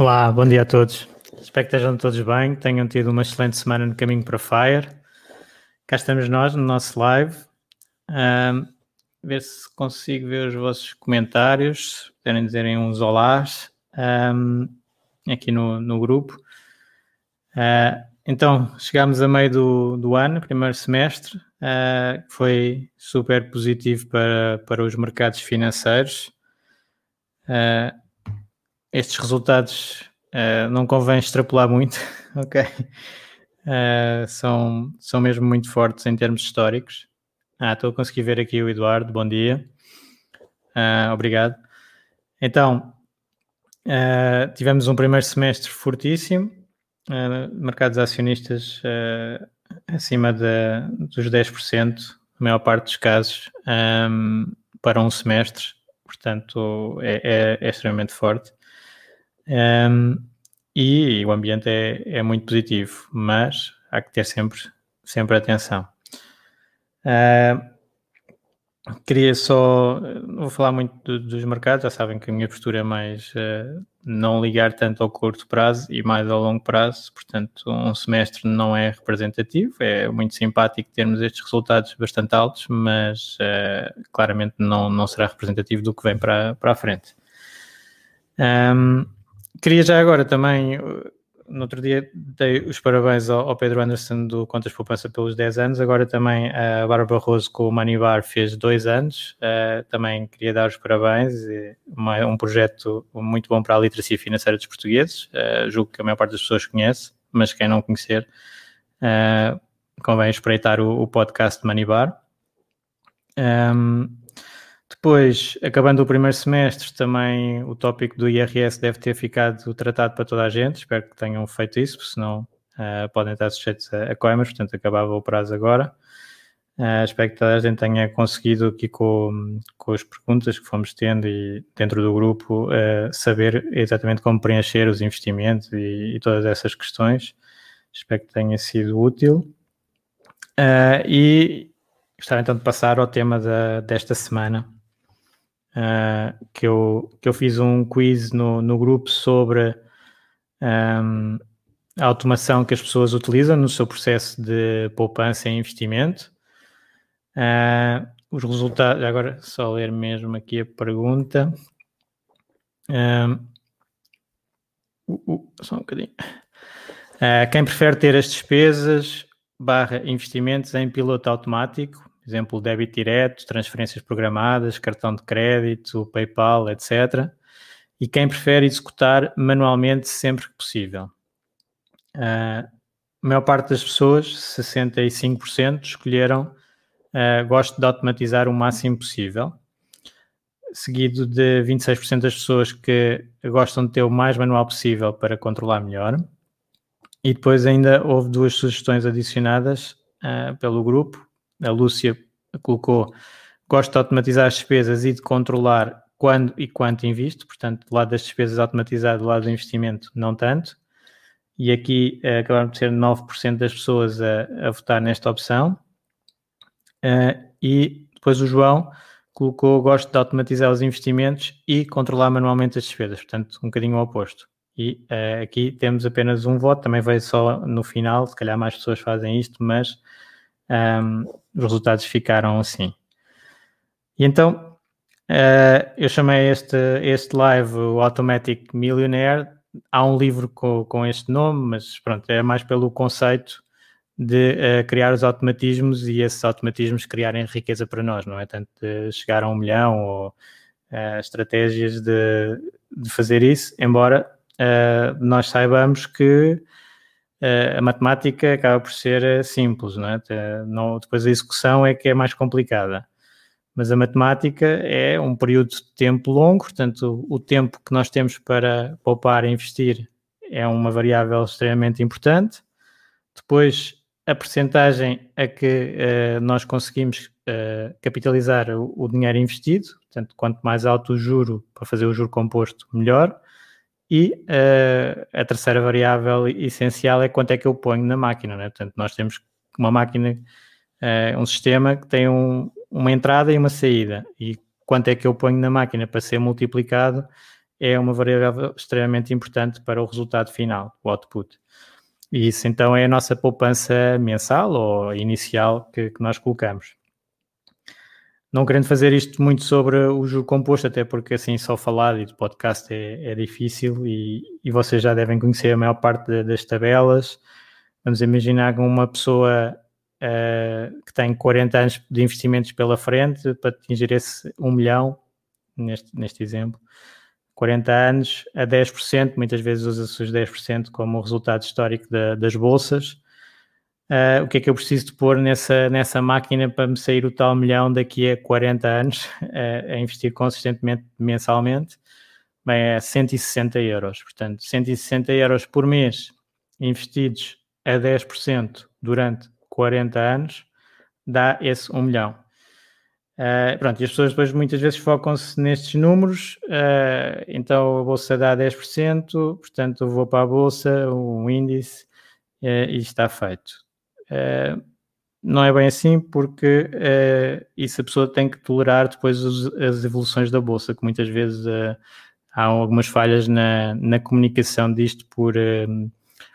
Olá, bom dia a todos. Espero que estejam todos bem, tenham tido uma excelente semana no caminho para Fire. Cá estamos nós no nosso live. Um, ver se consigo ver os vossos comentários, se puderem dizerem uns olás um, aqui no, no grupo. Uh, então, chegámos a meio do, do ano, primeiro semestre, uh, foi super positivo para, para os mercados financeiros. Uh, estes resultados uh, não convém extrapolar muito, ok? Uh, são, são mesmo muito fortes em termos históricos. Ah, estou a conseguir ver aqui o Eduardo, bom dia. Uh, obrigado. Então, tivemos um primeiro semestre fortíssimo, mercados acionistas acima de, dos 10%, na maior parte dos casos, um, para um semestre, portanto é, é, é extremamente forte. Um, e o ambiente é, é, muito positivo, mas há que ter sempre, sempre atenção. Uh, queria só, vou falar muito do, dos mercados, já sabem que a minha postura é mais uh, não ligar tanto ao curto prazo e mais ao longo prazo, portanto, um semestre não é representativo, é muito simpático termos estes resultados bastante altos, mas uh, claramente não, não será representativo do que vem para, para a frente. Um, Queria já agora também, no outro dia dei os parabéns ao, Pedro Anderson do Contas Poupança pelos 10 anos, agora também a Bárbara Barroso com o Manibar fez dois anos, uh, também queria dar os parabéns, uma, um projeto muito bom para a literacia financeira dos portugueses, uh, julgo que a maior parte das pessoas conhece, mas quem não conhecer, uh, convém espreitar o, o podcast Manibar. Um, depois, acabando o primeiro semestre, também o tópico do IRS deve ter ficado tratado para toda a gente. Espero que tenham feito isso, senão uh, podem estar sujeitos a, a coimas, portanto acabava o prazo agora. Uh, espero que toda a gente tenha conseguido aqui com, com as perguntas que fomos tendo e dentro do grupo uh, saber exatamente como preencher os investimentos e, e, todas essas questões. Espero que tenha sido útil. Uh, e gostava então de passar ao tema da, desta semana, uh, que, eu, que eu fiz um quiz no, no grupo sobre um, a automação que as pessoas utilizam no seu processo de poupança e investimento. Uh, os resultados, agora só ler mesmo aqui a pergunta. Uh, só um bocadinho. Uh, quem prefere ter as despesas barra investimentos em piloto automático exemplo, débito direto, transferências programadas, cartão de crédito, PayPal, etc. E quem prefere executar manualmente sempre que possível. Uh, a maior parte das pessoas, 65%, escolheram uh, gosto de automatizar o máximo possível, seguido de 26% das pessoas que gostam de ter o mais manual possível para controlar melhor. E depois ainda houve duas sugestões adicionadas uh, pelo grupo, a Lúcia colocou gosto de automatizar as despesas e de controlar quando e quanto invisto, portanto, do lado das despesas automatizado, do lado do investimento, não tanto. E aqui uh, acabaram de ser 9% das pessoas a, a, votar nesta opção. Uh, e depois o João colocou gosto de automatizar os investimentos e controlar manualmente as despesas, portanto, um bocadinho o oposto. E uh, aqui temos apenas um voto, também veio só no final, se calhar mais pessoas fazem isto, mas um, os resultados ficaram assim. E então, Uh, eu chamei este, este live o Automatic Millionaire. Há um livro com, com este nome, mas pronto, é mais pelo conceito de uh, criar os automatismos e esses automatismos criarem riqueza para nós, não é? Tanto de chegar a um milhão ou uh, estratégias de, de, fazer isso, embora uh, nós saibamos que a matemática acaba por ser simples, não é? Não, depois a execução é que é mais complicada. Mas a matemática é um período de tempo longo, portanto, o tempo que nós temos para poupar e investir é uma variável extremamente importante. Depois, a percentagem a que uh, nós conseguimos uh, capitalizar o, o, dinheiro investido, portanto, quanto mais alto o juro para fazer o juro composto, melhor. E uh, a terceira variável essencial é quanto é que eu ponho na máquina, né? portanto, nós temos uma máquina, um sistema que tem um, uma entrada e uma saída, e quanto é que eu ponho na máquina para ser multiplicado é uma variável extremamente importante para o resultado final, o output. E isso então é a nossa poupança mensal ou inicial que, que nós colocamos. Não querendo fazer isto muito sobre o juro composto, até porque assim só falar e de podcast é, é difícil e, e, vocês já devem conhecer a maior parte de, das tabelas. Vamos imaginar que uma pessoa uh, que tem 40 anos de investimentos pela frente para atingir esse 1 milhão, neste, neste exemplo, 40 anos a 10%, muitas vezes usa-se os 10% como resultado histórico da, das bolsas. Uh, o que é que eu preciso de pôr nessa, nessa máquina para me sair o tal milhão daqui a 40 anos uh, a investir consistentemente mensalmente? Bem, é 160 euros. Portanto, 160 euros por mês investidos a 10% durante 40 anos dá esse 1 milhão. Uh, pronto, e as pessoas depois muitas vezes focam-se nestes números, uh, então a bolsa dá 10%, portanto eu vou para a bolsa, um índice, uh, e está feito. Não é bem assim, porque isso a pessoa tem que tolerar depois os, as evoluções da bolsa, que muitas vezes há algumas falhas na, na comunicação disto por,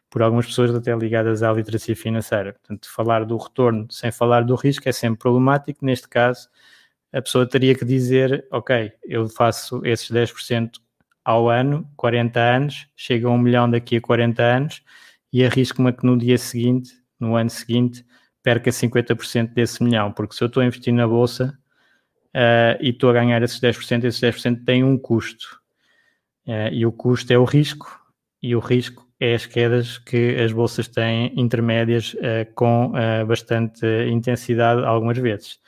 por algumas pessoas até ligadas à literacia financeira. Portanto, falar do retorno sem falar do risco é sempre problemático, neste caso a pessoa teria que dizer, ok, eu faço esses 10% ao ano, 40 anos, chega a um milhão daqui a 40 anos e arrisco-me que no dia seguinte, no ano seguinte, perca 50% desse milhão, porque se eu estou a investir na bolsa uh, e estou a ganhar esses 10%, esses 10% têm um custo. Uh, e o custo é o risco, e o risco é as quedas que as bolsas têm intermédias uh, com bastante intensidade algumas vezes.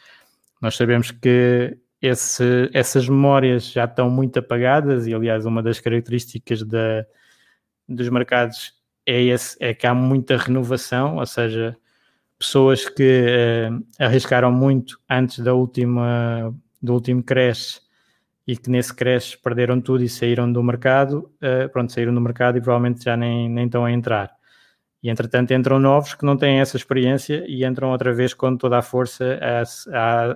Nós sabemos que esse, essas memórias já estão muito apagadas e, aliás, uma das características da, dos mercados é, esse, é que há muita renovação, ou seja, pessoas que uh, arriscaram muito antes da última, do último crash e que nesse crash perderam tudo e saíram do mercado, uh, pronto, saíram do mercado e provavelmente já nem, nem estão a entrar. E entretanto entram novos que não têm essa experiência e entram outra vez com toda a força a, a,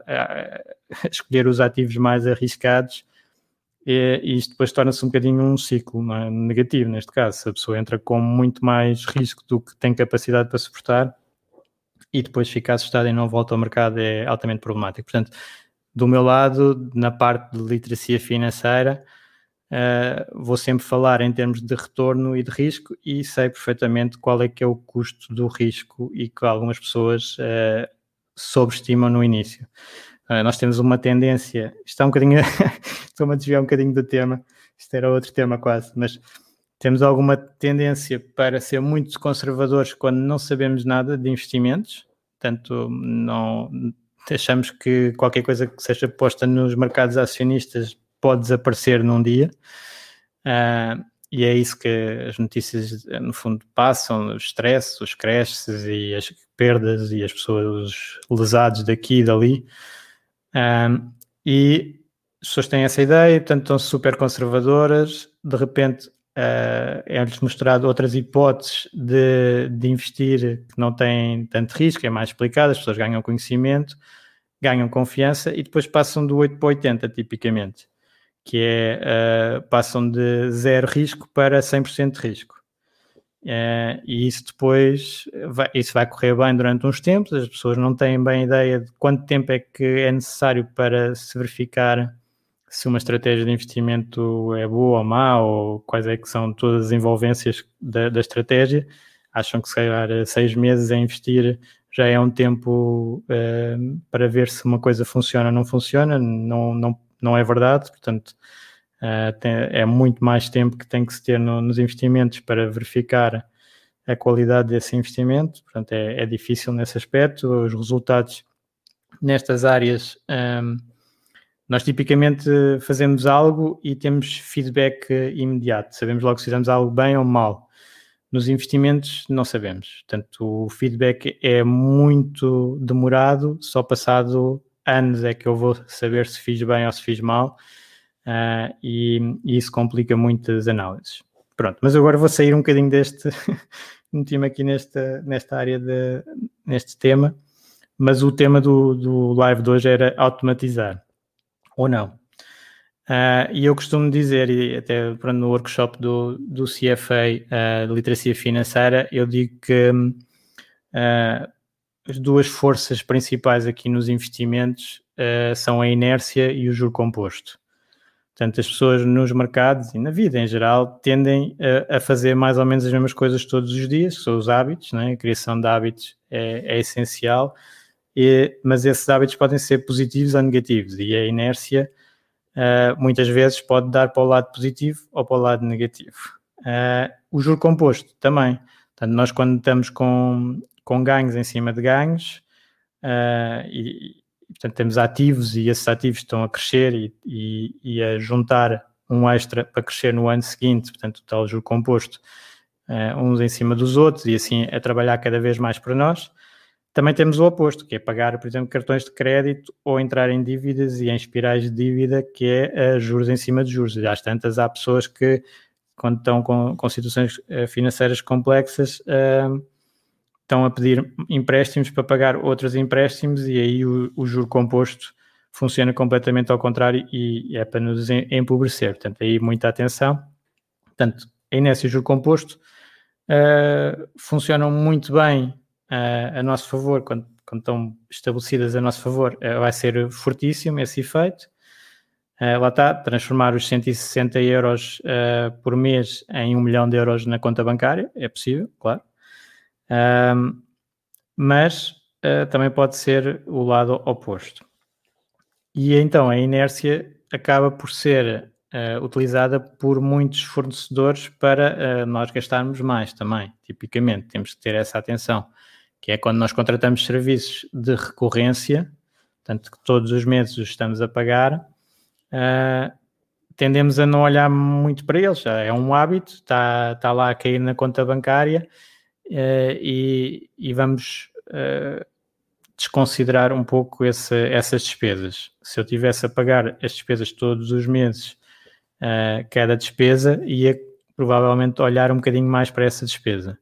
a escolher os ativos mais arriscados e, e isto depois torna-se um bocadinho um ciclo é? negativo neste caso. Se a pessoa entra com muito mais risco do que tem capacidade para suportar e depois fica assustada e não volta ao mercado é altamente problemático. Portanto, do meu lado, na parte de literacia financeira, Uh, vou sempre falar em termos de retorno e de risco e sei perfeitamente qual é que é o custo do risco e que algumas pessoas uh, sobreestimam no início. Uh, nós temos uma tendência, está um bocadinho, estou-me a desviar um bocadinho do tema, isto era outro tema quase, mas temos alguma tendência para ser muito conservadores quando não sabemos nada de investimentos, portanto, não achamos que qualquer coisa que seja posta nos mercados acionistas pode desaparecer num dia. Uh, e é isso que as notícias, no fundo, passam: o stress, os crashes e as perdas e as pessoas lesadas daqui e dali. Uh, e as pessoas têm essa ideia, portanto, estão super conservadoras. De repente, uh, é-lhes mostrado outras hipóteses de, de investir que não têm tanto risco, é mais explicado, as pessoas ganham conhecimento, ganham confiança e depois passam do 8 para 80, tipicamente que é uh, passam de zero risco para 100% de risco. Uh, e isso depois vai, isso vai correr bem durante uns tempos, as pessoas não têm bem ideia de quanto tempo é que é necessário para se verificar se uma estratégia de investimento é boa ou má, ou quais é que são todas as envolvências da, da estratégia. Acham que se calhar seis meses a investir já é um tempo uh, para ver se uma coisa funciona ou não funciona, não, não, não é verdade, portanto uh, tem, é muito mais tempo que tem que se ter no, nos investimentos para verificar a qualidade desse investimento, portanto é, é difícil nesse aspecto, os resultados nestas áreas um, nós tipicamente fazemos algo e temos feedback imediato, sabemos logo se fizemos algo bem ou mal. Nos investimentos não sabemos, portanto o feedback é muito demorado, só passado anos é que eu vou saber se fiz bem ou se fiz mal uh, e, e, isso complica muitas análises. Pronto, mas agora vou sair um bocadinho deste, meti-me aqui nesta, nesta área, de, neste tema, mas o tema do, do live de hoje era automatizar ou não. Uh, e eu costumo dizer, e até no workshop do, do CFA uh, de literacia financeira, eu digo que uh, as duas forças principais aqui nos investimentos são a inércia e o juro composto. Portanto, as pessoas nos mercados e na vida em geral tendem a, a fazer mais ou menos as mesmas coisas todos os dias, são os hábitos, né? a criação de hábitos é, é essencial e, mas esses hábitos podem ser positivos ou negativos e a inércia uh, muitas vezes pode dar para o lado positivo ou para o lado negativo. Uh, o juro composto também. Portanto, nós quando estamos com, com ganhos em cima de ganhos uh, e, portanto, temos ativos e esses ativos estão a crescer e, e, e, a juntar um extra para crescer no ano seguinte, portanto, o tal juro composto, uns em cima dos outros e assim a trabalhar cada vez mais para nós. Também temos o oposto, que é pagar, por exemplo, cartões de crédito ou entrar em dívidas e em espirais de dívida, que é uh, juros em cima de juros. Às tantas, há pessoas que, quando estão com, com situações uh, financeiras complexas, uh, estão a pedir empréstimos para pagar outros empréstimos e aí o, o juro composto funciona completamente ao contrário e, é para nos empobrecer. Portanto, aí muita atenção. Portanto, a inércia e juro composto funcionam muito bem uh, a nosso favor, quando, quando, estão estabelecidas a nosso favor, uh, vai ser fortíssimo esse efeito. Uh, lá está, transformar os 160 euros uh, por mês em um milhão de euros na conta bancária, é possível, claro. Mas uh, também pode ser o lado oposto. E então a inércia acaba por ser utilizada por muitos fornecedores para nós gastarmos mais também, tipicamente. Temos que ter essa atenção que é quando nós contratamos serviços de recorrência, portanto que todos os meses os estamos a pagar, uh, tendemos a não olhar muito para eles. É um hábito, está, está lá a cair na conta bancária uh, e, e, vamos uh, desconsiderar um pouco esse, essas despesas. Se eu tivesse a pagar as despesas todos os meses, cada despesa, ia provavelmente olhar um bocadinho mais para essa despesa.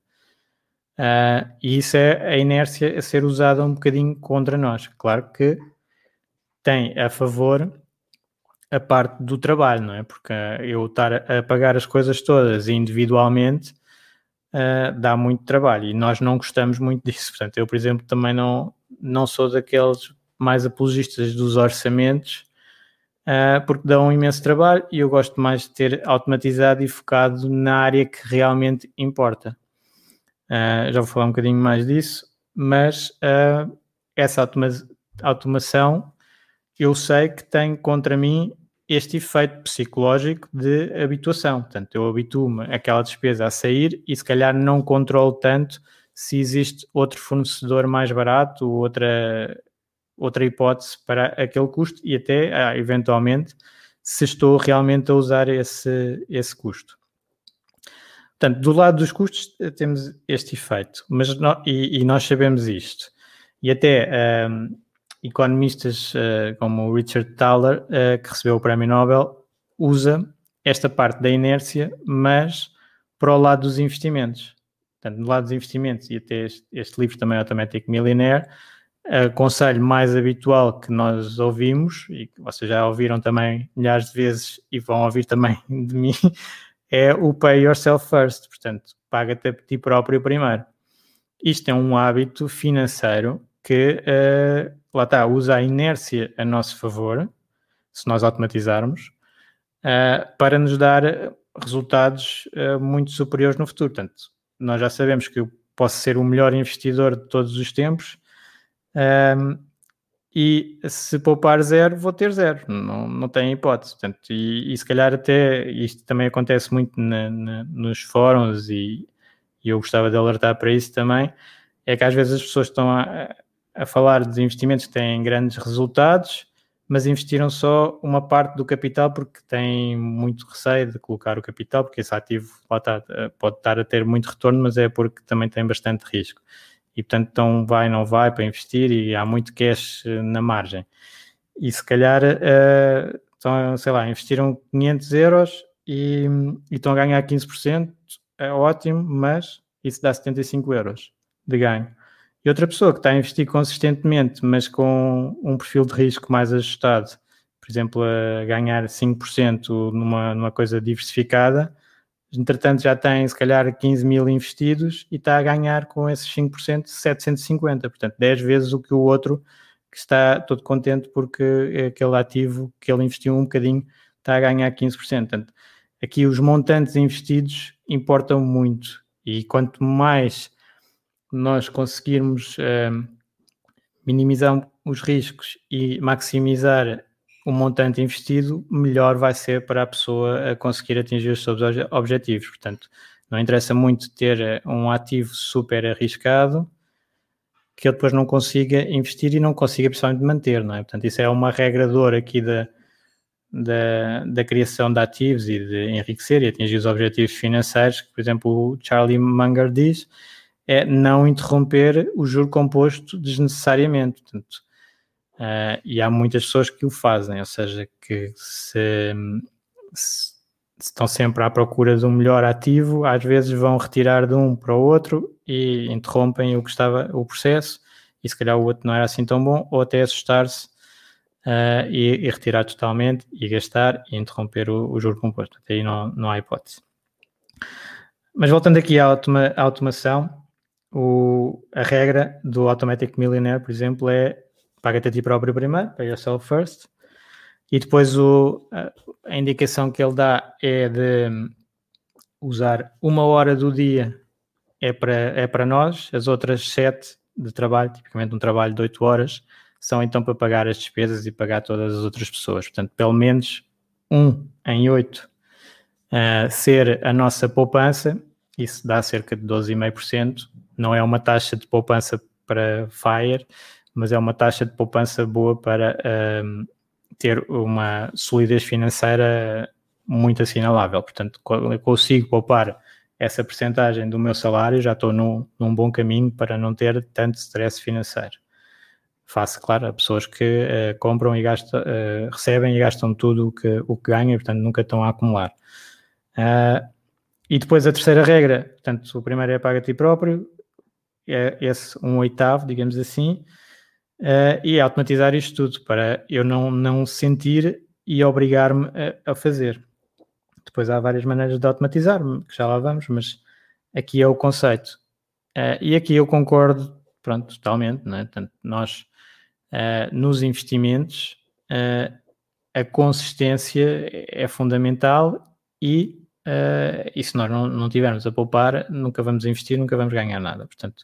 Uh, e isso é a inércia a ser usada um bocadinho contra nós. Claro que tem a favor a parte do trabalho, não é? Porque eu estar a pagar as coisas todas individualmente uh, dá muito trabalho e nós não gostamos muito disso. Portanto, eu, por exemplo, também não, não sou daqueles mais apologistas dos orçamentos uh, porque dão um imenso trabalho e eu gosto mais de ter automatizado e focado na área que realmente importa. Uh, já vou falar um bocadinho mais disso, mas essa automa automação eu sei que tem contra mim este efeito psicológico de habituação. Portanto, eu habituo-me àquela despesa a sair e se calhar não controlo tanto se existe outro fornecedor mais barato ou outra, outra hipótese para aquele custo e até, ah, eventualmente, se estou realmente a usar esse, esse custo. Portanto, do lado dos custos eh, temos este efeito, mas e, e, nós sabemos isto. E até um, economistas uh, como o Richard Thaler, uh, que recebeu o Prémio Nobel, usa esta parte da inércia, mas para o lado dos investimentos. Portanto, do lado dos investimentos, e até este, este livro também, Automatic Millionaire, uh, conselho mais habitual que nós ouvimos, e que vocês já ouviram também milhares de vezes e vão ouvir também de mim, é o pay yourself first, portanto, paga-te a ti próprio primeiro. Isto é um hábito financeiro que, uh, lá está, usa a inércia a nosso favor, se nós automatizarmos, uh, para nos dar resultados uh, muito superiores no futuro. Portanto, nós já sabemos que eu posso ser o melhor investidor de todos os tempos um, e se poupar zero, vou ter zero, não, não tem hipótese. Portanto, e, e se calhar até isto também acontece muito na, na, nos fóruns e, e, eu gostava de alertar para isso também, é que às vezes as pessoas estão a, a falar de investimentos que têm grandes resultados mas investiram só uma parte do capital porque têm muito receio de colocar o capital, porque esse ativo está, eh, pode estar a ter muito retorno, mas é porque também tem bastante risco. E portanto, então vai, não vai para investir e há muito cash eh, na margem. E se calhar, uh, então, sei lá, investiram 500 euros e, e estão a ganhar 15%, é ótimo, mas isso dá 75 euros de ganho. E outra pessoa que está a investir consistentemente, mas com um perfil de risco mais ajustado, por exemplo, a ganhar 5% numa, numa coisa diversificada, entretanto já tem se calhar 15 mil investidos e está a ganhar com esses 5% 750, portanto 10 vezes o que o outro que está todo contente porque aquele ativo que ele investiu um bocadinho está a ganhar 15%. Portanto, aqui os montantes investidos importam muito e quanto mais nós conseguirmos uh, minimizar os riscos e maximizar o montante investido, melhor vai ser para a pessoa conseguir atingir os seus objetivos. Portanto, não interessa muito ter eh, um ativo super arriscado que ele depois não consiga investir e não consiga principalmente manter, não é? Portanto, isso é uma regra de ouro aqui da, da, da criação de ativos e de enriquecer e atingir os objetivos financeiros, que, por exemplo, o Charlie Munger diz, é não interromper o juro composto desnecessariamente. Portanto, uh, e há muitas pessoas que o fazem, ou seja, que se, se, estão sempre à procura de um melhor ativo, às vezes vão retirar de um para o outro e interrompem o que estava o processo, e se calhar o outro não era assim tão bom, ou até assustar-se uh, e, e, retirar totalmente e gastar e interromper o, o juro composto. Até aí não, não há hipótese. Mas voltando aqui à, automa, à automação, o, a regra do Automatic Millionaire, por exemplo, é paga-te a ti próprio primeiro, pay yourself first, e depois o, a, a, indicação que ele dá é de usar uma hora do dia é para, é para nós, as outras sete de trabalho, tipicamente um trabalho de oito horas, são então para pagar as despesas e pagar todas as outras pessoas. Portanto, pelo menos um em oito uh, ser a nossa poupança, isso dá cerca de 12,5%, não é uma taxa de poupança para FIRE, mas é uma taxa de poupança boa para um, ter uma solidez financeira muito assinalável. Portanto, eu consigo poupar essa percentagem do meu salário, já estou num, num bom caminho para não ter tanto stress financeiro. Face, claro, a pessoas que uh, compram e gastam, uh, recebem e gastam tudo o que, o que ganham portanto, nunca estão a acumular. Uh, e depois a terceira regra, portanto, o primeiro é paga a ti próprio, é esse um oitavo, digamos assim, uh, e automatizar isto tudo para eu não, não sentir e obrigar-me a, a, fazer. Depois há várias maneiras de automatizar, que já lá vamos, mas aqui é o conceito. Uh, e aqui eu concordo, pronto, totalmente, né? Portanto, nós uh, nos investimentos a consistência é fundamental e Uh, e se nós não, não tivermos a poupar, nunca vamos investir, nunca vamos ganhar nada. Portanto,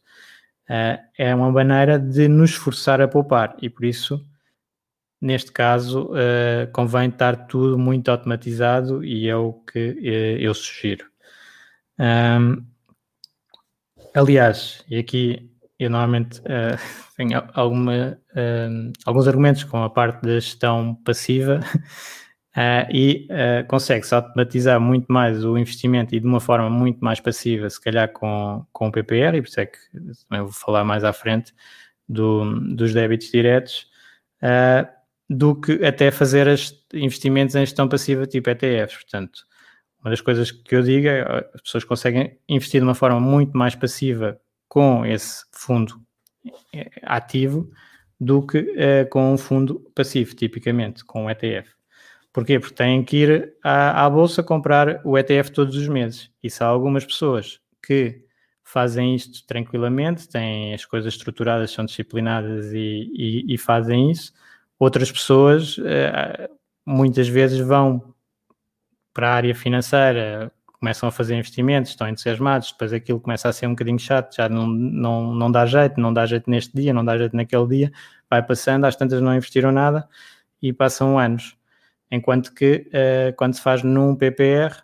uh, é uma maneira de nos forçar a poupar e por isso, neste caso, uh, convém estar tudo muito automatizado e é o que eu sugiro. Um, aliás, e aqui eu normalmente tenho alguma, alguns argumentos com a parte da gestão passiva. Uh, e uh, consegue-se automatizar muito mais o investimento e de uma forma muito mais passiva, se calhar com, com o PPR, e por isso é que também vou falar mais à frente do, dos débitos diretos, uh, do que até fazer investimentos em gestão passiva tipo ETFs. Portanto, uma das coisas que eu digo é as pessoas conseguem investir de uma forma muito mais passiva com esse fundo ativo do que com um fundo passivo, tipicamente, com o ETF. Porquê? Porque têm que ir à, à bolsa comprar o ETF todos os meses. E se há algumas pessoas que fazem isto tranquilamente, têm as coisas estruturadas, são disciplinadas e, e, e fazem isso, outras pessoas uh, muitas vezes vão para a área financeira, começam a fazer investimentos, estão entusiasmados, depois aquilo começa a ser um bocadinho chato, já não, não, não dá jeito, não dá jeito neste dia, não dá jeito naquele dia, vai passando, às tantas não investiram nada e passam anos. Enquanto que uh, quando se faz num PPR,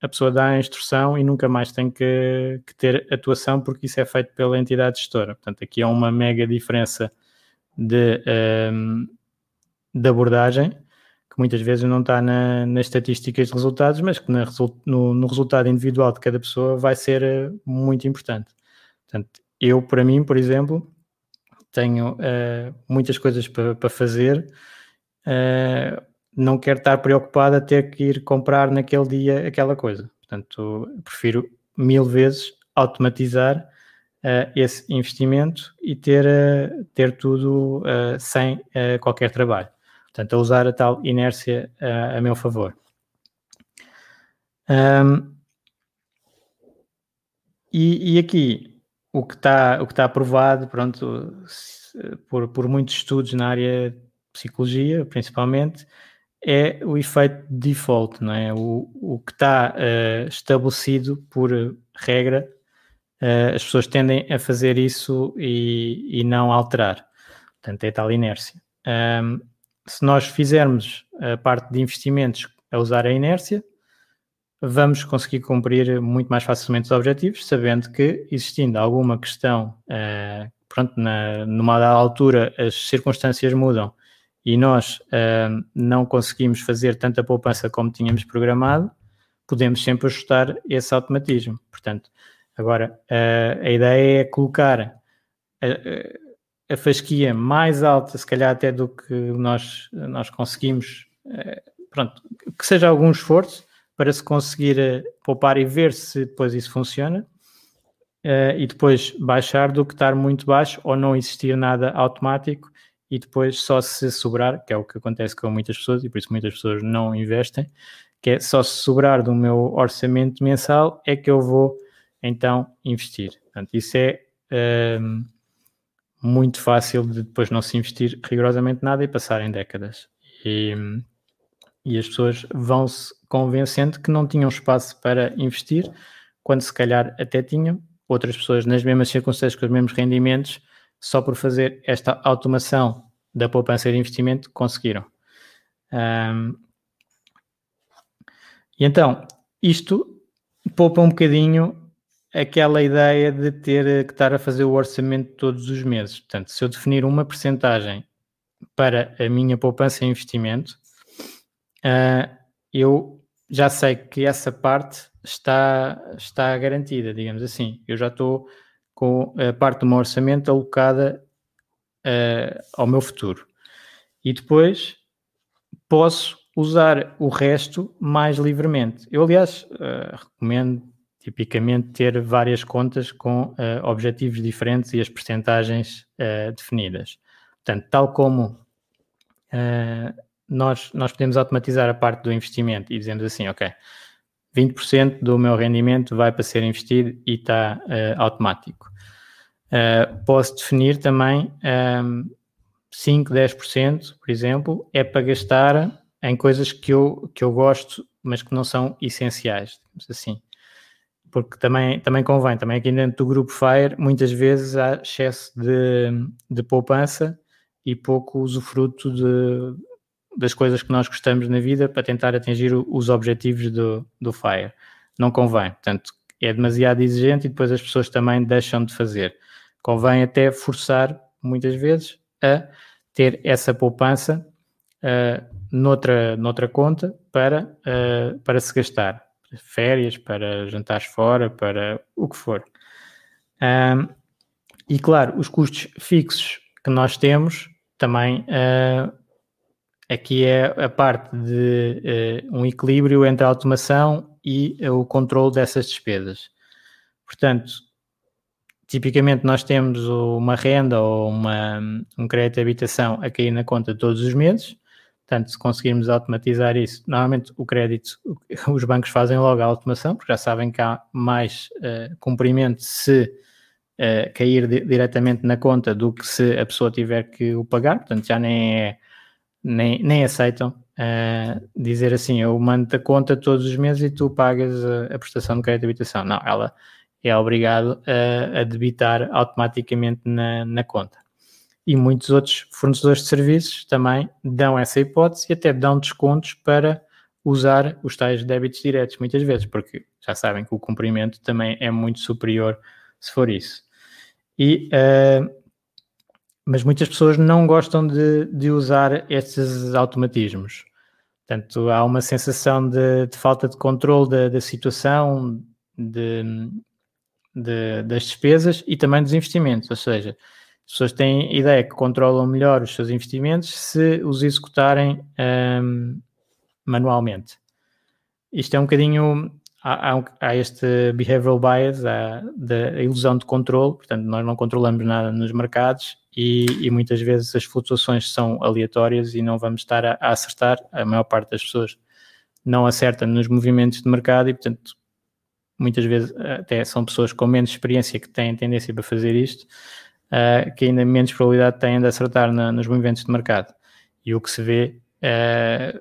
a pessoa dá a instrução e nunca mais tem que, que, ter atuação porque isso é feito pela entidade gestora. Portanto, aqui há uma mega diferença de, um, de abordagem que muitas vezes não está na, nas estatísticas de resultados, mas que na, no, no, resultado individual de cada pessoa vai ser eh, muito importante. Portanto, eu, para mim, por exemplo, tenho uh, muitas coisas para, para fazer. Uh, não quero estar preocupado a ter que ir comprar naquele dia aquela coisa. Portanto, prefiro mil vezes automatizar uh, esse investimento e ter, uh, ter tudo uh, sem qualquer trabalho. Portanto, a usar a tal inércia a meu favor. Um, e, e, aqui, o que está o que está aprovado, pronto, por, por muitos estudos na área de psicologia, principalmente, é o efeito default, não é? O, o que está uh, estabelecido por regra, uh, as pessoas tendem a fazer isso e, e não alterar. Portanto, é tal inércia. Um, se nós fizermos a parte de investimentos a usar a inércia, vamos conseguir cumprir muito mais facilmente os objetivos, sabendo que, existindo alguma questão, uh, pronto, na, numa altura as circunstâncias mudam e nós uh, não conseguimos fazer tanta poupança como tínhamos programado, podemos sempre ajustar esse automatismo. Portanto, agora uh, a ideia é colocar a, a, fasquia mais alta, se calhar até do que nós, nós conseguimos, uh, pronto, que seja algum esforço para se conseguir poupar e ver se depois isso funciona. e depois baixar do que estar muito baixo ou não existir nada automático e depois só se sobrar, que é o que acontece com muitas pessoas e por isso muitas pessoas não investem, que é só se sobrar do meu orçamento mensal é que eu vou então investir. Portanto, isso é um, muito fácil de depois não se investir rigorosamente nada e passarem décadas. E, e as pessoas vão-se convencendo que não tinham espaço para investir, quando se calhar até tinham. Outras pessoas, nas mesmas circunstâncias, com os mesmos rendimentos, só por fazer esta automação da poupança de investimento conseguiram. Um, e então, isto poupa um bocadinho aquela ideia de ter que estar a fazer o orçamento todos os meses. Portanto, se eu definir uma percentagem para a minha poupança em investimento, uh, eu já sei que essa parte está, está garantida, digamos assim. Eu já estou com a parte do meu orçamento alocada uh, ao meu futuro. E depois posso usar o resto mais livremente. Eu, aliás, uh, recomendo tipicamente ter várias contas com uh, objetivos diferentes e as percentagens definidas. Portanto, tal como nós, nós podemos automatizar a parte do investimento e dizemos assim, ok, 20% do meu rendimento vai para ser investido e está uh, automático. Uh, posso definir também um, ehm, 5, 10%, por exemplo, é para gastar em coisas que eu, que eu gosto, mas que não são essenciais, assim. Porque também, também convém, também aqui dentro do grupo FIRE, muitas vezes há excesso de, de poupança e pouco usufruto de, das coisas que nós gostamos na vida para tentar atingir os objetivos do, do FIRE. Não convém. Portanto, é demasiado exigente e depois as pessoas também deixam de fazer. Convém até forçar, muitas vezes, a ter essa poupança uh, noutra, noutra conta para, uh, para se gastar. Férias, para jantares fora, para o que for. E claro, os custos fixos que nós temos também uh, Aqui é a parte de uh, um equilíbrio entre a automação e uh, o controle dessas despesas. Portanto, tipicamente nós temos uma renda ou uma, um crédito de habitação a cair na conta todos os meses. Portanto, se conseguirmos automatizar isso, normalmente o crédito, os bancos fazem logo a automação, porque já sabem que há mais uh, cumprimento se uh, cair di diretamente na conta do que se a pessoa tiver que o pagar. Portanto, já nem é nem, nem aceitam uh, dizer assim, eu mando a conta todos os meses e tu pagas a, a prestação de crédito de habitação. Não, ela é obrigado a, a debitar automaticamente na, na conta. E muitos outros fornecedores de serviços também dão essa hipótese e até dão descontos para usar os tais débitos diretos, muitas vezes, porque já sabem que o cumprimento também é muito superior se for isso. E, uh, mas muitas pessoas não gostam de, de usar estes automatismos. Portanto, há uma sensação de, de falta de controle da, da situação, de, de, das despesas e também dos investimentos. Ou seja, as pessoas têm ideia que controlam melhor os seus investimentos se os executarem um, manualmente. Isto é um bocadinho. Há, há este behavioral bias, a, da ilusão de controle, portanto, nós não controlamos nada nos mercados e, e, muitas vezes as flutuações são aleatórias e não vamos estar a, a acertar. A maior parte das pessoas não acerta nos movimentos de mercado e, portanto, muitas vezes até são pessoas com menos experiência que têm tendência para fazer isto, uh, que ainda menos probabilidade têm de acertar na, nos movimentos de mercado. E o que se vê, uh,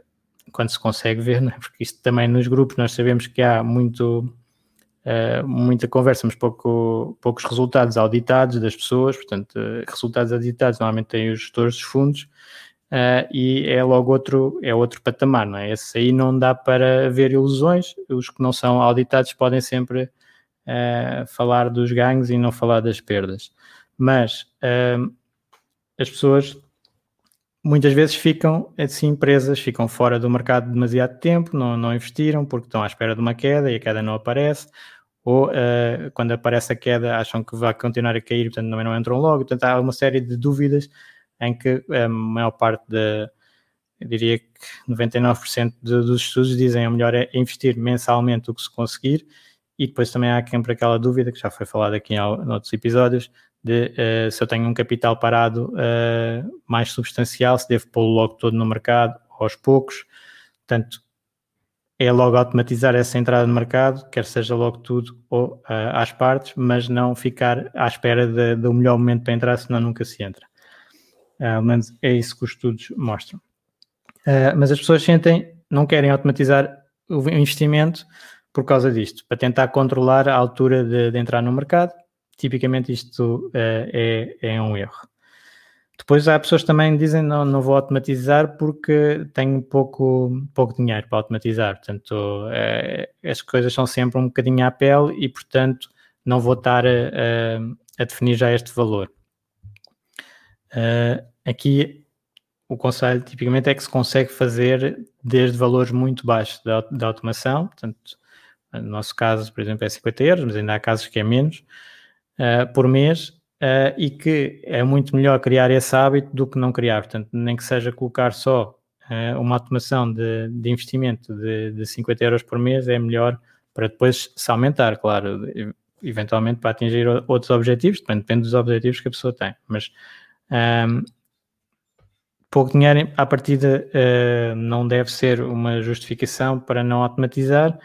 quando se consegue ver, né? porque isto também nos grupos nós sabemos que há muito, uh, muita conversa, mas pouco, poucos resultados auditados das pessoas, portanto, resultados auditados normalmente têm os gestores dos fundos, Uh, e é logo outro, é outro patamar, não é? Esse aí não dá para ver ilusões, os que não são auditados podem sempre uh, falar dos ganhos e não falar das perdas. Mas uh, as pessoas muitas vezes ficam assim presas, ficam fora do mercado demasiado tempo, não, não investiram porque estão à espera de uma queda e a queda não aparece, ou quando aparece a queda acham que vai continuar a cair, portanto também não entram logo, portanto há uma série de dúvidas em que a maior parte da, eu diria que 99% de, dos estudos dizem o melhor é investir mensalmente o que se conseguir. E depois também há sempre aquela dúvida que já foi falada aqui em outros episódios de uh, se eu tenho um capital parado uh, mais substancial, se devo pô-lo logo todo no mercado aos poucos, portanto é logo automatizar essa entrada no mercado, quer seja logo tudo ou uh, às partes, mas não ficar à espera do melhor momento para entrar, senão nunca se entra. Uh, menos é isso que os estudos mostram. Uh, mas as pessoas sentem, não querem automatizar o investimento por causa disto, para tentar controlar a altura de, de entrar no mercado. Tipicamente isto uh, é, é um erro. Depois há pessoas que também dizem não, não vou automatizar porque tenho pouco, pouco dinheiro para automatizar. Portanto, é, as coisas são sempre um bocadinho à pele e, portanto, não vou estar a, a, a definir já este valor. Uh, aqui o conselho tipicamente é que se consegue fazer desde valores muito baixos da, da automação, portanto, no nosso caso, por exemplo, é 50 euros, mas ainda há casos que é menos, uh, por mês, uh, e que é muito melhor criar esse hábito do que não criar, portanto, nem que seja colocar só uh, uma automação de, de investimento de, de 50 euros por mês, é melhor para depois se aumentar, claro, eventualmente para atingir outros objetivos, depende, depende dos objetivos que a pessoa tem, mas um, pouco dinheiro, à partida, uh, não deve ser uma justificação para não automatizar,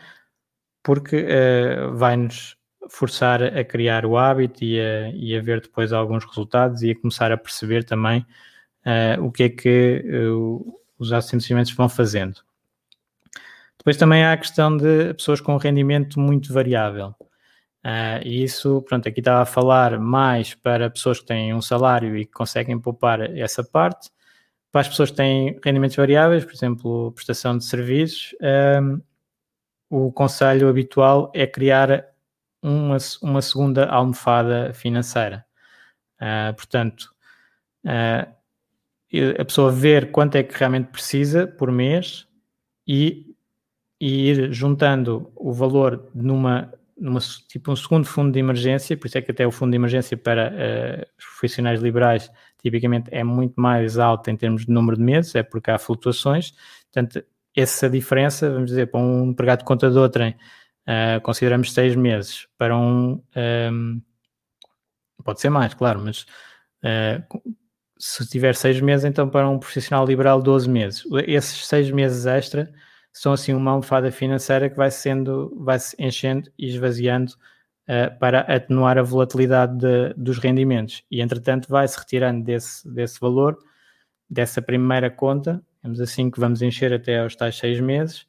porque uh, vai-nos forçar a criar o hábito e a, e a, ver depois alguns resultados e a começar a perceber também uh, o que é que os assentamentos vão fazendo. Depois também há a questão de pessoas com rendimento muito variável. Uh, e isso, pronto, aqui estava a falar mais para pessoas que têm um salário e que conseguem poupar essa parte. Para as pessoas que têm rendimentos variáveis, por exemplo, prestação de serviços, um, o conselho habitual é criar uma, uma segunda almofada financeira. Uh, portanto, uh, a pessoa ver quanto é que realmente precisa por mês e, e ir juntando o valor numa numa, tipo um segundo fundo de emergência, por isso é que até o fundo de emergência para uh, profissionais liberais tipicamente é muito mais alto em termos de número de meses, é porque há flutuações, portanto, essa diferença, vamos dizer, para um empregado de conta de outrem, uh, consideramos seis meses, para um, um, ehm, pode ser mais, claro, mas uh, se tiver seis meses, então para um profissional liberal 12 meses. Esses seis meses extra são assim uma almofada financeira que vai sendo, vai se enchendo e esvaziando uh, para atenuar a volatilidade de, dos rendimentos. E entretanto vai-se retirando desse, desse valor, dessa primeira conta, Temos assim que vamos encher até aos tais seis meses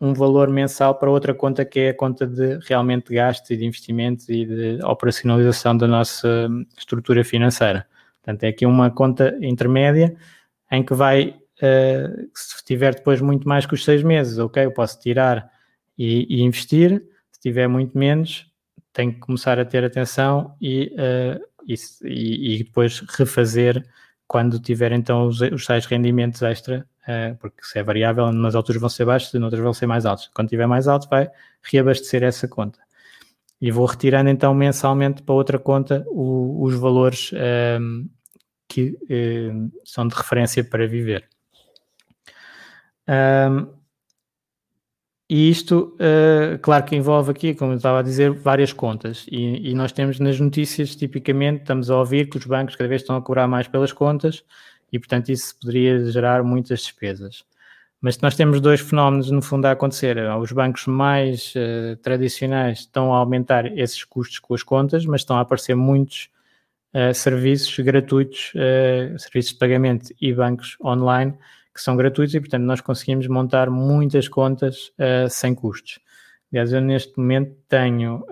um valor mensal para outra conta que é a conta de realmente gastos e de investimentos e de operacionalização da nossa estrutura financeira. Portanto, é aqui uma conta intermédia em que vai, uh, se tiver depois muito mais que os seis meses, ok, eu posso tirar e, e investir, se tiver muito menos, tenho que começar a ter atenção e, uh, e, e, depois refazer quando tiver então os, os tais rendimentos extra porque se é variável, umas alturas vão ser baixos e noutras vão ser mais altos. Quando tiver mais alto, vai reabastecer essa conta. E vou retirando então mensalmente para outra conta o, os valores um, ehm, que um, ehm, são de referência para viver. Um, ehm, e isto, uh, claro que envolve aqui, como eu estava a dizer, várias contas. E, e, nós temos nas notícias, tipicamente, estamos a ouvir que os bancos cada vez estão a cobrar mais pelas contas e, portanto, isso poderia gerar muitas despesas. Mas nós temos dois fenómenos, no fundo, a acontecer. Os bancos mais uh, tradicionais estão a aumentar esses custos com as contas, mas estão a aparecer muitos uh, serviços gratuitos, uh, serviços de pagamento e bancos online que são gratuitos e, portanto, nós conseguimos montar muitas contas sem custos. Aliás, eu neste momento tenho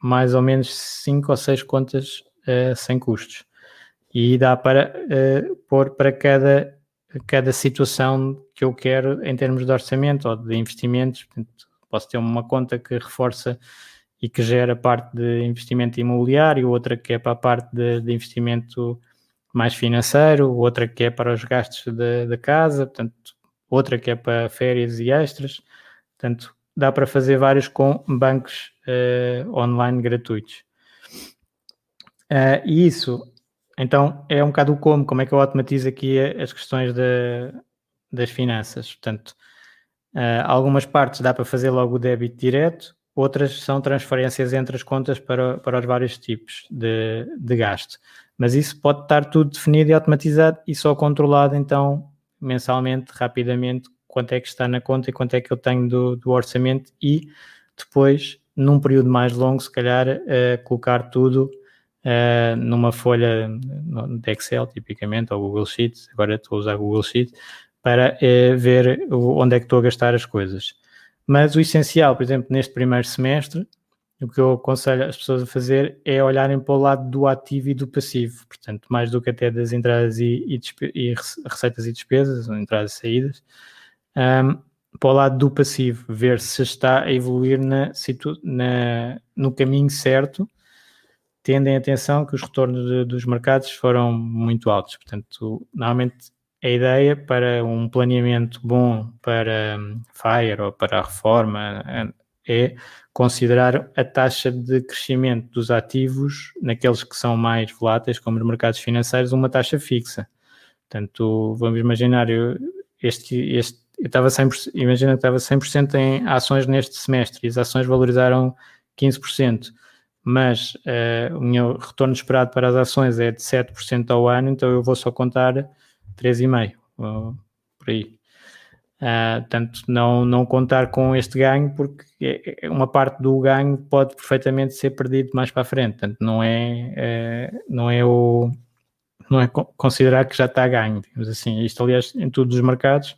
mais ou menos cinco ou seis contas sem custos e dá para uh, pôr para cada, cada situação que eu quero em termos de orçamento ou de investimentos. Portanto, posso ter uma conta que reforça e que gera parte de investimento imobiliário, outra que é para a parte de, de investimento mais financeiro, outra que é para os gastos da casa, portanto, outra que é para férias e extras. Portanto, dá para fazer vários com bancos uh, online gratuitos. Uh, e isso então é um bocado como, como é que eu automatizo aqui as questões de, das finanças. Portanto, uh, algumas partes dá para fazer logo o débito direto, outras são transferências entre as contas para, para os vários tipos de, de gasto. Mas isso pode estar tudo definido e automatizado e só controlado então mensalmente, rapidamente, quanto é que está na conta e quanto é que eu tenho do, do orçamento e depois, num período mais longo, se calhar, uh, colocar tudo uh, numa folha de Excel, tipicamente, ou Google Sheets, agora estou a usar Google Sheets, para uh, ver onde é que estou a gastar as coisas. Mas o essencial, por exemplo, neste primeiro semestre, o que eu aconselho as pessoas a fazer é olharem para o lado do ativo e do passivo, portanto, mais do que até das entradas e, e, e receitas e despesas, entradas e saídas, um, para o lado do passivo, ver se está a evoluir na, na, no caminho certo tendem atenção que os retornos de, dos mercados foram muito altos. Portanto, normalmente a ideia para um planeamento bom para um, FIRE ou para a reforma é considerar a taxa de crescimento dos ativos naqueles que são mais voláteis, como os mercados financeiros, uma taxa fixa. Portanto, vamos imaginar, eu, este, este, eu estava 100%, imagina que estava 100% em ações neste semestre e as ações valorizaram 15% mas uh, o meu retorno esperado para as ações é de 7% ao ano, então eu vou só contar 3,5%, por aí. Uh, portanto, não, não contar com este ganho, porque é, é, uma parte do ganho pode perfeitamente ser perdido mais para a frente. Portanto, não é, é não é o não é considerar que já está ganho, digamos assim. Isto, aliás, em todos os mercados,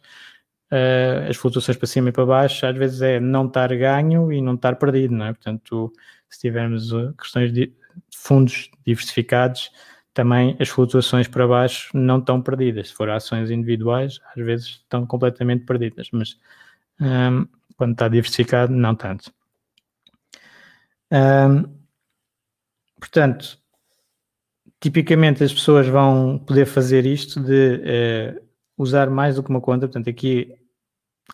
uh, as flutuações para cima e para baixo, às vezes é não estar ganho e não estar perdido, não é? Portanto, se tivermos uh, questões de fundos diversificados, também as flutuações para baixo não estão perdidas. Se for ações individuais, às vezes estão completamente perdidas, mas um, quando está diversificado, não tanto. Um, portanto, tipicamente as pessoas vão poder fazer isto de uh, usar mais do que uma conta, portanto, aqui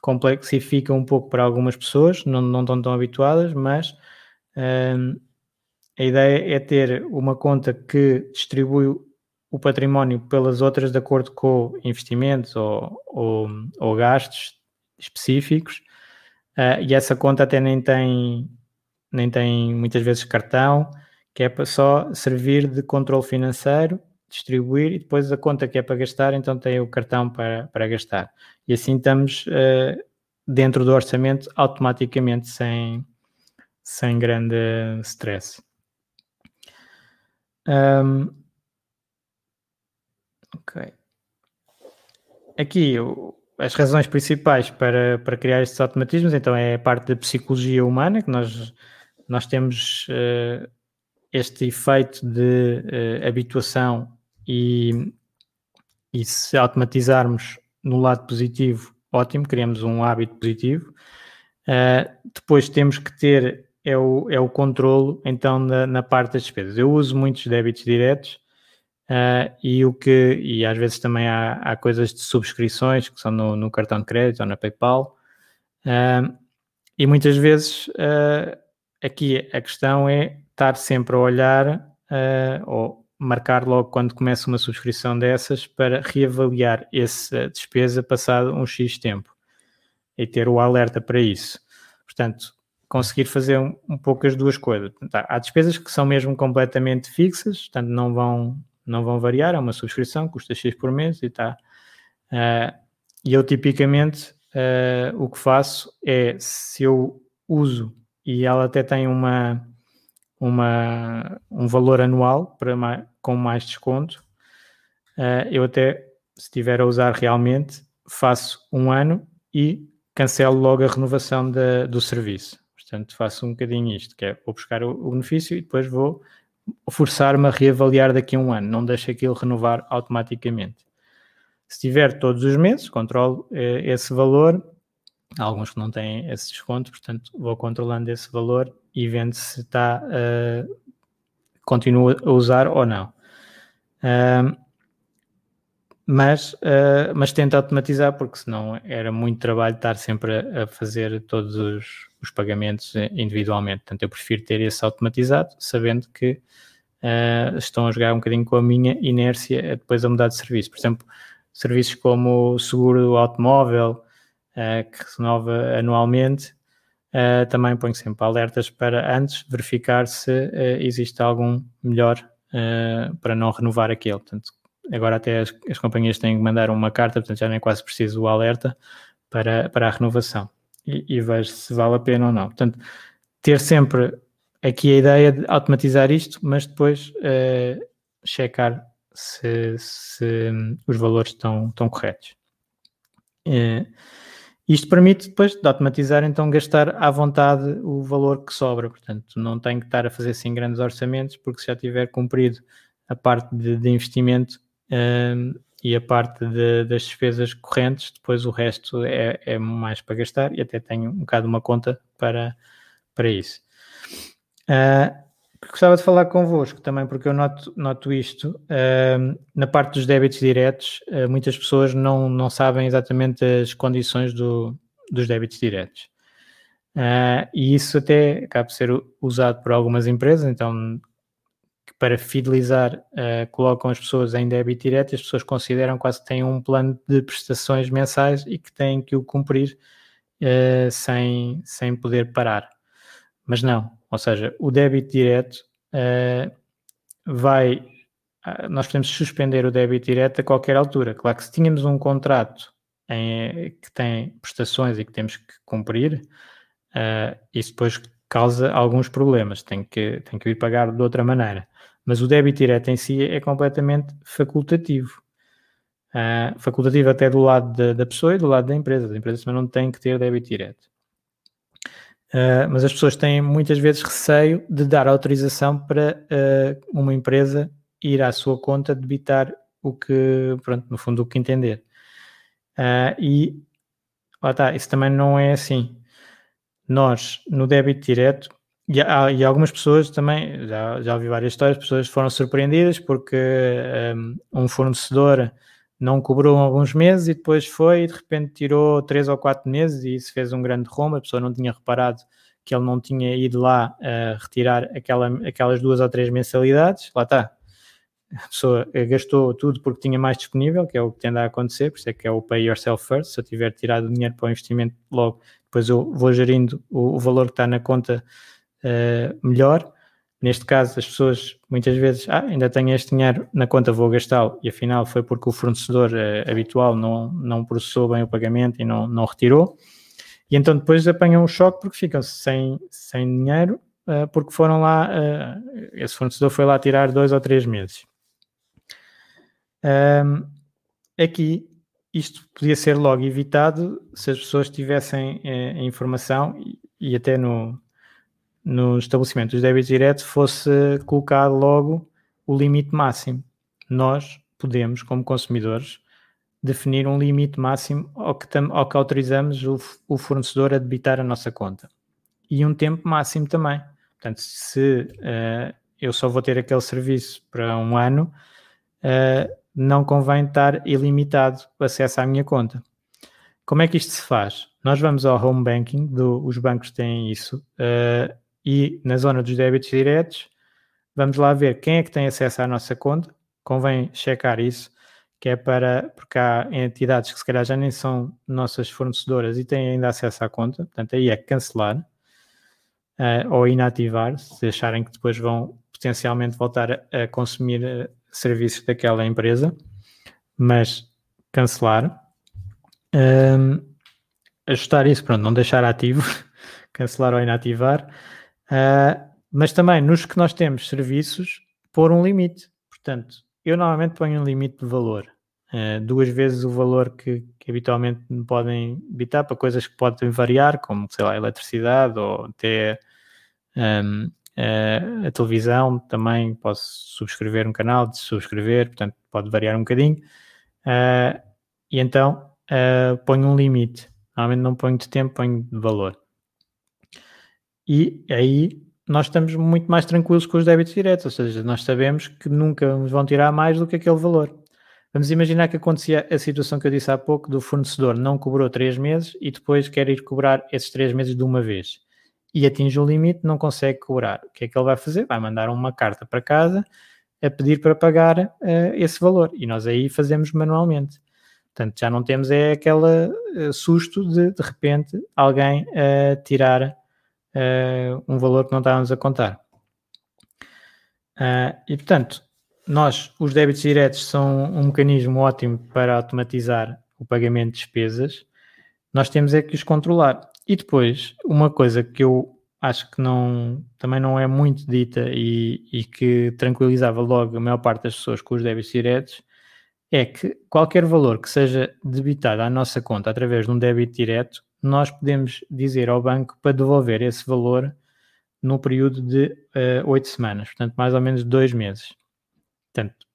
complexifica um pouco para algumas pessoas, não, não estão tão habituadas, mas a ideia é ter uma conta que distribui o património pelas outras de acordo com investimentos ou, ou, ou gastos específicos. Uh, e essa conta até nem tem nem tem muitas vezes cartão que é para só servir de controle financeiro distribuir e depois a conta que é para gastar então tem o cartão para, para gastar. E assim estamos uh, dentro do orçamento automaticamente sem sem grande stress. Um, ok. aqui as razões principais para, para criar estes automatismos, então é a parte da psicologia humana, que nós, nós temos uh, este efeito de uh, habituação e, e se automatizarmos no lado positivo, ótimo, criamos um hábito positivo. Uh, depois temos que ter é o, é o controlo então na, na parte das despesas. Eu uso muitos débitos diretos uh, e o que e às vezes também há, há coisas de subscrições que são no, no cartão de crédito ou na PayPal uh, e muitas vezes aqui a questão é estar sempre a olhar ou marcar logo quando começa uma subscrição dessas para reavaliar essa despesa passado um X tempo e ter o alerta para isso. Portanto, conseguir fazer um, um pouco as duas coisas. há despesas que são mesmo completamente fixas, portanto não vão, não vão variar, é uma subscrição, custa X por mês e está. Uh, e eu tipicamente uh, o que faço é se eu uso e ela até tem uma, uma, um valor anual para mais, com mais desconto. Uh, eu até, se estiver a usar realmente, faço um ano e cancelo logo a renovação de, do serviço. Portanto, faço um bocadinho isto, que é vou buscar o, benefício e depois vou forçar-me a reavaliar daqui a um ano, não deixo aquilo renovar automaticamente. Se tiver todos os meses, controlo eh, esse valor. Há alguns que não têm esse desconto, portanto, vou controlando esse valor e vendo se está, uh, continua a usar ou não. Uh, mas, uh, mas tento automatizar, porque senão era muito trabalho estar sempre a, a fazer todos os, os, pagamentos individualmente. Portanto, eu prefiro ter esse automatizado, sabendo que uh, estão a jogar um bocadinho com a minha inércia depois a mudar de serviço. Por exemplo, serviços como o seguro automóvel, uh, que renova anualmente, também ponho sempre alertas para antes verificar se existe algum melhor para não renovar aquele. Portanto, agora até as, as, companhias têm que mandar uma carta, portanto já nem quase preciso o alerta para, para a renovação e, e vejo se vale a pena ou não. Portanto, ter sempre aqui a ideia de automatizar isto, mas depois uh, checar se, se, os valores estão, estão corretos. Uh, isto permite depois de automatizar, então gastar à vontade o valor que sobra. Portanto, não tenho que estar a fazer assim grandes orçamentos, porque se já tiver cumprido a parte de, de investimento e a parte de, das despesas correntes, depois o resto é, é, mais para gastar e até tenho um bocado uma conta para, para isso. Uh, gostava de falar convosco também, porque eu noto, noto isto. Uh, na parte dos débitos diretos, uh, muitas pessoas não, não sabem exatamente as condições do, dos débitos diretos. Uh, e isso até acaba de ser usado por algumas empresas, então para fidelizar colocam as pessoas em débito direto as pessoas consideram quase que têm um plano de prestações mensais e que têm que o cumprir sem, sem poder parar. Mas não, ou seja, o débito direto uh, vai. Uh, nós podemos suspender o débito direto a qualquer altura. Claro que se tínhamos um contrato em, que tem prestações e que temos que cumprir, uh, isso depois causa alguns problemas. Tem que, tem que ir pagar de outra maneira. Mas o débito direto em si é completamente facultativo. Uh, facultativo até do lado da, da, pessoa e do lado da empresa. As empresas também não têm que ter débito direto. Uh, mas as pessoas têm muitas vezes receio de dar autorização para uh, uma empresa ir à sua conta debitar o que, pronto, no fundo, o que entender. E lá está, isso também não é assim. Nós, no débito direto, e, há, e algumas pessoas também, já, já ouvi várias histórias, pessoas foram surpreendidas porque um, um fornecedor não cobrou alguns meses e depois foi e de repente tirou três ou quatro meses e isso fez um grande rombo. A pessoa não tinha reparado que ele não tinha ido lá uh, retirar aquela, aquelas duas ou três mensalidades. Lá está. A pessoa gastou tudo porque tinha mais disponível, que é o que tende a acontecer, por isso é que é o pay yourself first. Se eu tiver tirado o dinheiro para o investimento logo, depois eu vou gerindo o, o valor que está na conta uh, melhor. Neste caso, as pessoas muitas vezes, ah, ainda tenho este dinheiro na conta, vou gastá-lo, e afinal foi porque o fornecedor eh, habitual não, não processou bem o pagamento e não, não retirou. E então depois apanham um choque porque ficam sem, sem dinheiro, uh, porque foram lá, uh, esse fornecedor foi lá tirar dois ou três meses. Um, aqui isto podia ser logo evitado se as pessoas tivessem eh, a informação e, e até no, no estabelecimento dos débitos diretos fosse colocado logo o limite máximo. Nós podemos, como consumidores, definir um limite máximo ao que, ao que autorizamos o, o, fornecedor a debitar a nossa conta. E um tempo máximo também. Portanto, se uh, eu só vou ter aquele serviço para um ano, uh, não convém estar ilimitado o acesso à minha conta. Como é que isto se faz? Nós vamos ao home banking, do, os bancos têm isso, uh, e na zona dos débitos diretos, vamos lá ver quem é que tem acesso à nossa conta. Convém checar isso, que é para, porque há entidades que se calhar já nem são nossas fornecedoras e têm ainda acesso à conta, portanto aí é cancelar uh, ou inativar, se acharem que depois vão potencialmente voltar a, a consumir uh, serviços daquela empresa, mas cancelar. Um, ajustar isso, pronto, não deixar ativo, cancelar ou inativar. Uh, mas também nos que nós temos serviços, pôr um limite. Portanto, eu normalmente ponho um limite de valor. Uh, duas vezes o valor que, que habitualmente me podem evitar para coisas que podem variar, como, sei lá, eletricidade ou até um, uh, a televisão. Também posso subscrever um canal, de subscrever, portanto, pode variar um bocadinho. Uh, e então ponho um limite. Normalmente não ponho de tempo, ponho de valor. E aí nós estamos muito mais tranquilos com os débitos diretos, ou seja, nós sabemos que nunca nos vão tirar mais do que aquele valor. Vamos imaginar que acontecia a situação que eu disse há pouco do fornecedor não cobrou três meses e depois quer ir cobrar esses três meses de uma vez e atinge o limite, não consegue cobrar. O que é que ele vai fazer? Vai mandar uma carta para casa a pedir para pagar uh, esse valor e nós aí fazemos manualmente. Portanto, já não temos é aquele uh, susto de de repente alguém uh, tirar uh, um valor que não estávamos a contar. Uh, e portanto, nós, os débitos diretos são um mecanismo ótimo para automatizar o pagamento de despesas. Nós temos é que os controlar. E depois, uma coisa que eu acho que não, também não é muito dita e, e que tranquilizava logo a maior parte das pessoas com os débitos diretos é que qualquer valor que seja debitado à nossa conta através de um débito direto nós podemos dizer ao banco para devolver esse valor no período de eh, oito uh, semanas, portanto, mais ou menos dois meses. Portanto,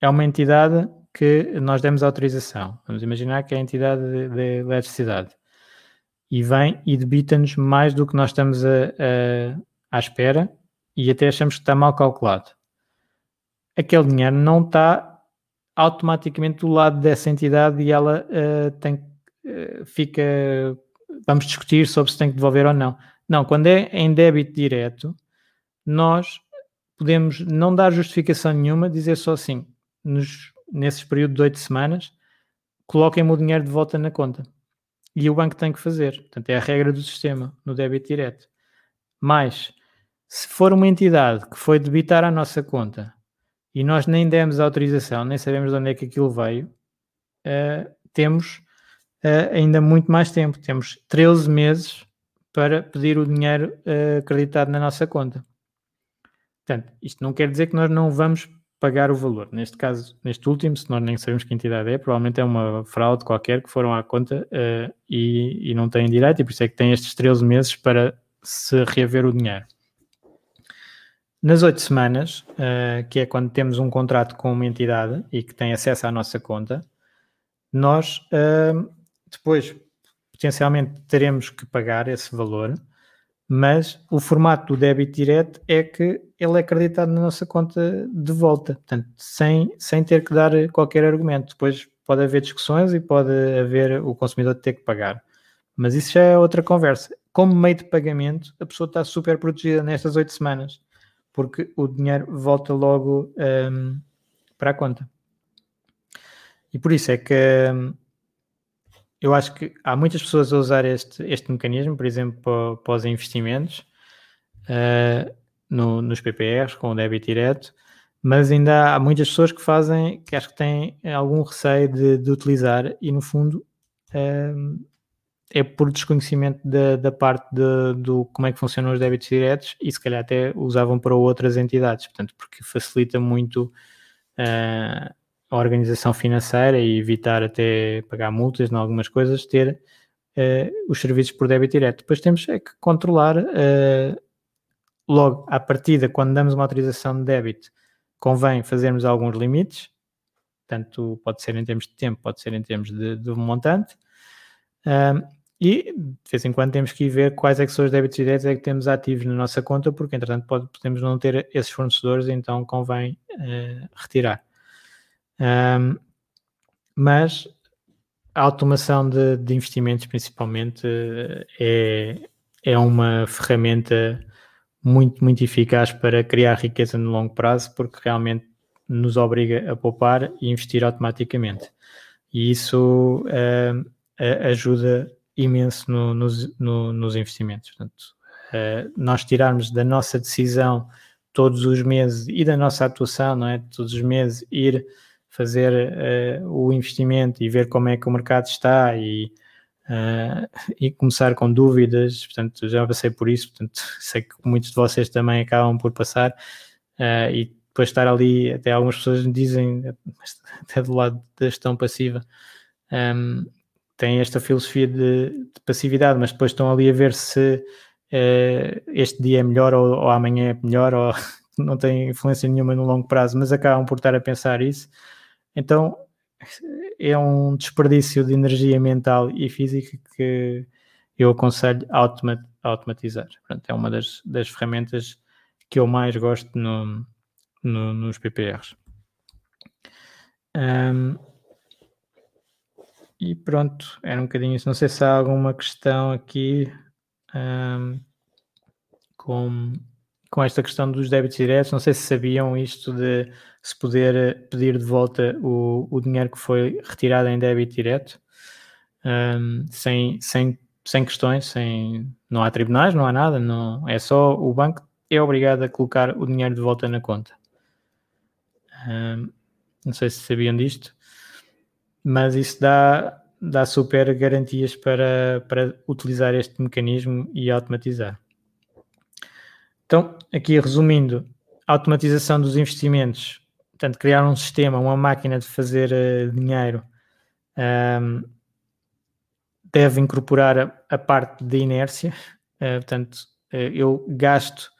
é uma entidade que nós demos autorização. Vamos imaginar que é a entidade de, de eletricidade e vem e debita-nos mais do que nós estamos a, a, à espera e até achamos que está mal calculado. Aquele dinheiro não está automaticamente do lado dessa entidade e ela uh, tem eh, fica. Vamos discutir sobre se tem que devolver ou não. Não, quando é em débito direto, nós podemos não dar justificação nenhuma, dizer só assim, nos, nesses períodos de oito semanas, coloquem-me o dinheiro de volta na conta. E o banco tem que fazer. Portanto, é a regra do sistema no débito direto. Mas, se for uma entidade que foi debitar a nossa conta e nós nem demos autorização, nem sabemos de onde é que aquilo veio, uh, temos uh, ainda muito mais tempo. Temos 13 meses para pedir o dinheiro uh, acreditado na nossa conta. Portanto, isto não quer dizer que nós não vamos pagar o valor. Neste caso, neste último, se nós nem sabemos que entidade é, provavelmente é uma fraude qualquer que foram à conta uh, e, e, não têm direito, e por isso é que têm estes 13 meses para se reaver o dinheiro. Nas oito semanas, uh, que é quando temos um contrato com uma entidade e que tem acesso à nossa conta, nós uh, depois, potencialmente, teremos que pagar esse valor, mas o formato do débito direto é que ele é acreditado na nossa conta de volta, portanto, sem, sem ter que dar qualquer argumento. Depois pode haver discussões e pode haver o consumidor ter que pagar. Mas isso já é outra conversa. Como meio de pagamento, a pessoa está super protegida nestas oito semanas, porque o dinheiro volta logo um, para a conta. E por isso é que um, eu acho que há muitas pessoas a usar este, este mecanismo, por exemplo, para, para os investimentos uh, no, nos PPRs, com o débito direto, mas ainda há muitas pessoas que fazem, que acho que têm algum receio de, de utilizar e, no fundo, uh, é por desconhecimento da, da parte de, do como é que funcionam os débitos diretos e se calhar até usavam para outras entidades, portanto, porque facilita muito uh, a organização financeira e evitar até pagar multas em algumas coisas, ter uh, os serviços por débito direto. Depois temos é que controlar uh, logo à partida, quando damos uma autorização de débito, convém fazermos alguns limites, tanto pode ser em termos de tempo, pode ser em termos de, de montante. E de vez em quando temos que ir ver quais é que são os débitos diretos é que temos ativos na nossa conta, porque entretanto pode, podemos não ter esses fornecedores, então convém uh, retirar. Um, mas a automação de, de investimentos, principalmente, é, é uma ferramenta muito, muito eficaz para criar riqueza no longo prazo, porque realmente nos obriga a poupar e investir automaticamente. E isso uh, ajuda imenso no, nos, no, nos investimentos. Portanto, uh, nós tirarmos da nossa decisão todos os meses e da nossa atuação, não é? Todos os meses ir fazer uh, o investimento e ver como é que o mercado está e, uh, e começar com dúvidas. Portanto, já passei por isso, portanto, sei que muitos de vocês também acabam por passar uh, e depois estar ali, até algumas pessoas dizem, até do lado da gestão passiva, um, ehm, têm esta filosofia de, de, passividade, mas depois estão ali a ver se este dia é melhor ou, ou amanhã é melhor ou não tem influência nenhuma no longo prazo, mas acabam por estar a pensar isso. Então é um desperdício de energia mental e física que eu aconselho a automatizar. Portanto, é uma das, das ferramentas que eu mais gosto no, no, nos PPRs. Um, e pronto, era um bocadinho isso. Não sei se há alguma questão aqui um, com com esta questão dos débitos diretos, não sei se sabiam isto de se poder eh, pedir de volta o, o dinheiro que foi retirado em débito direto, um, sem, sem, sem questões, sem, não há tribunais, não há nada, não, é só o banco é obrigado a colocar o dinheiro de volta na conta. Um, não sei se sabiam disto, mas isso dá, dá super garantias para, para utilizar este mecanismo e automatizar. Então, aqui resumindo, automatização dos investimentos, portanto, criar um sistema, uma máquina de fazer uh, dinheiro, um, ehm, deve incorporar a, a, parte de inércia, uh, portanto, uh, eu gasto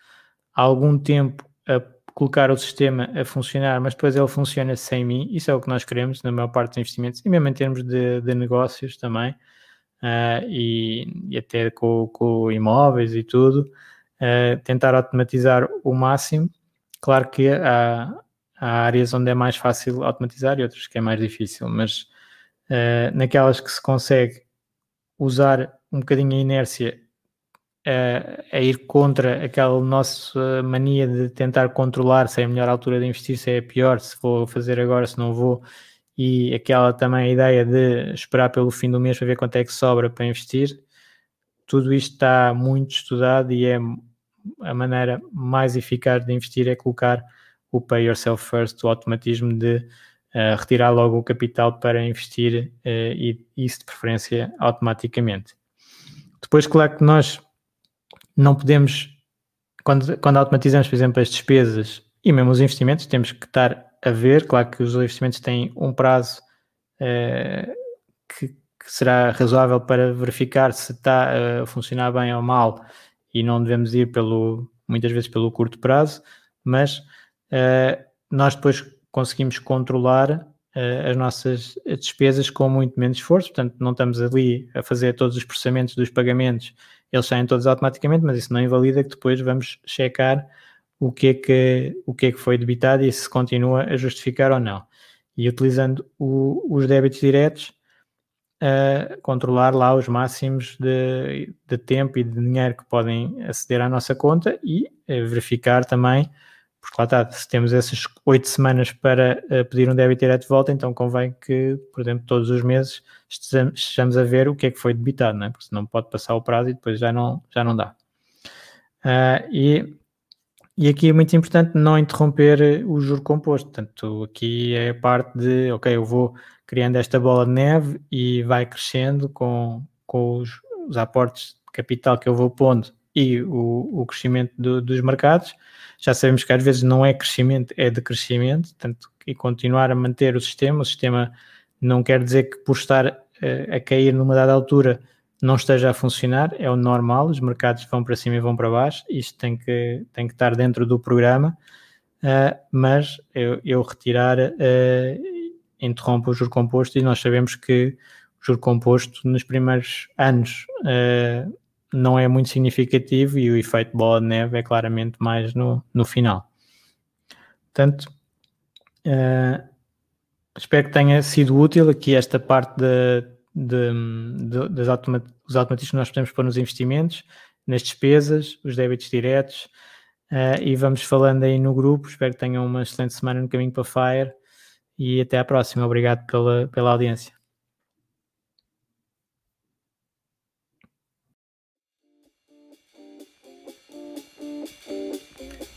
algum tempo a colocar o sistema a funcionar, mas depois ele funciona sem mim, isso é o que nós queremos na maior parte dos investimentos, e mesmo em termos de, de negócios também, e, e, até com, com imóveis e tudo, tentar automatizar o máximo. Claro que há, há, áreas onde é mais fácil automatizar e outras que é mais difícil, mas uh, naquelas que se consegue usar um bocadinho a inércia uh, a ir contra aquela nossa mania de tentar controlar se é a melhor altura de investir, se é a pior, se vou fazer agora, se não vou, e aquela também ideia de esperar pelo fim do mês para ver quanto é que sobra para investir, tudo isto está muito estudado e é a maneira mais eficaz de investir é colocar o pay yourself first, o automatismo de uh, retirar logo o capital para investir uh, e isso de preferência automaticamente. Depois, claro que nós não podemos, quando, quando automatizamos, por exemplo, as despesas e mesmo os investimentos, temos que estar a ver, claro que os investimentos têm um prazo uh, que, que será razoável para verificar se está a funcionar bem ou mal e não devemos ir pelo, muitas vezes pelo curto prazo, mas uh, nós depois conseguimos controlar uh, as nossas despesas com muito menos esforço, portanto não estamos ali a fazer todos os processamentos dos pagamentos, eles saem todos automaticamente, mas isso não invalida que depois vamos checar o que é que, o que, é que foi debitado e se continua a justificar ou não. E utilizando o, os débitos diretos, a controlar lá os máximos de, de, tempo e de dinheiro que podem aceder à nossa conta e eh, verificar também, porque lá está, se temos essas oito semanas para uh, pedir um débito direto de volta, então convém que, por exemplo, todos os meses estejamos a ver o que é que foi debitado, não é? porque senão pode passar o prazo e depois já não, já não dá. Uh, e, e aqui é muito importante não interromper o juro composto, portanto, aqui é a parte de, ok, eu vou criando esta bola de neve e vai crescendo com, com os, os aportes de capital que eu vou pondo e o, o crescimento do, dos mercados. Já sabemos que às vezes não é crescimento, é decrescimento, portanto, e continuar a manter o sistema. O sistema não quer dizer que por estar uh, a cair numa dada altura não esteja a funcionar, é o normal, os mercados vão para cima e vão para baixo, isto tem que, tem que estar dentro do programa, uh, mas eu, eu retirar uh, interrompe o juro composto e nós sabemos que o juro composto nos primeiros anos uh, não é muito significativo e o efeito bola de neve é claramente mais no, no final. Portanto, espero que tenha sido útil aqui esta parte de de, de, das os automatismos que nós podemos pôr nos investimentos, nas despesas, os débitos diretos, uh, e vamos falando aí no grupo. Espero que tenham uma excelente semana no caminho para Fire e até à próxima. Obrigado pela, pela audiência.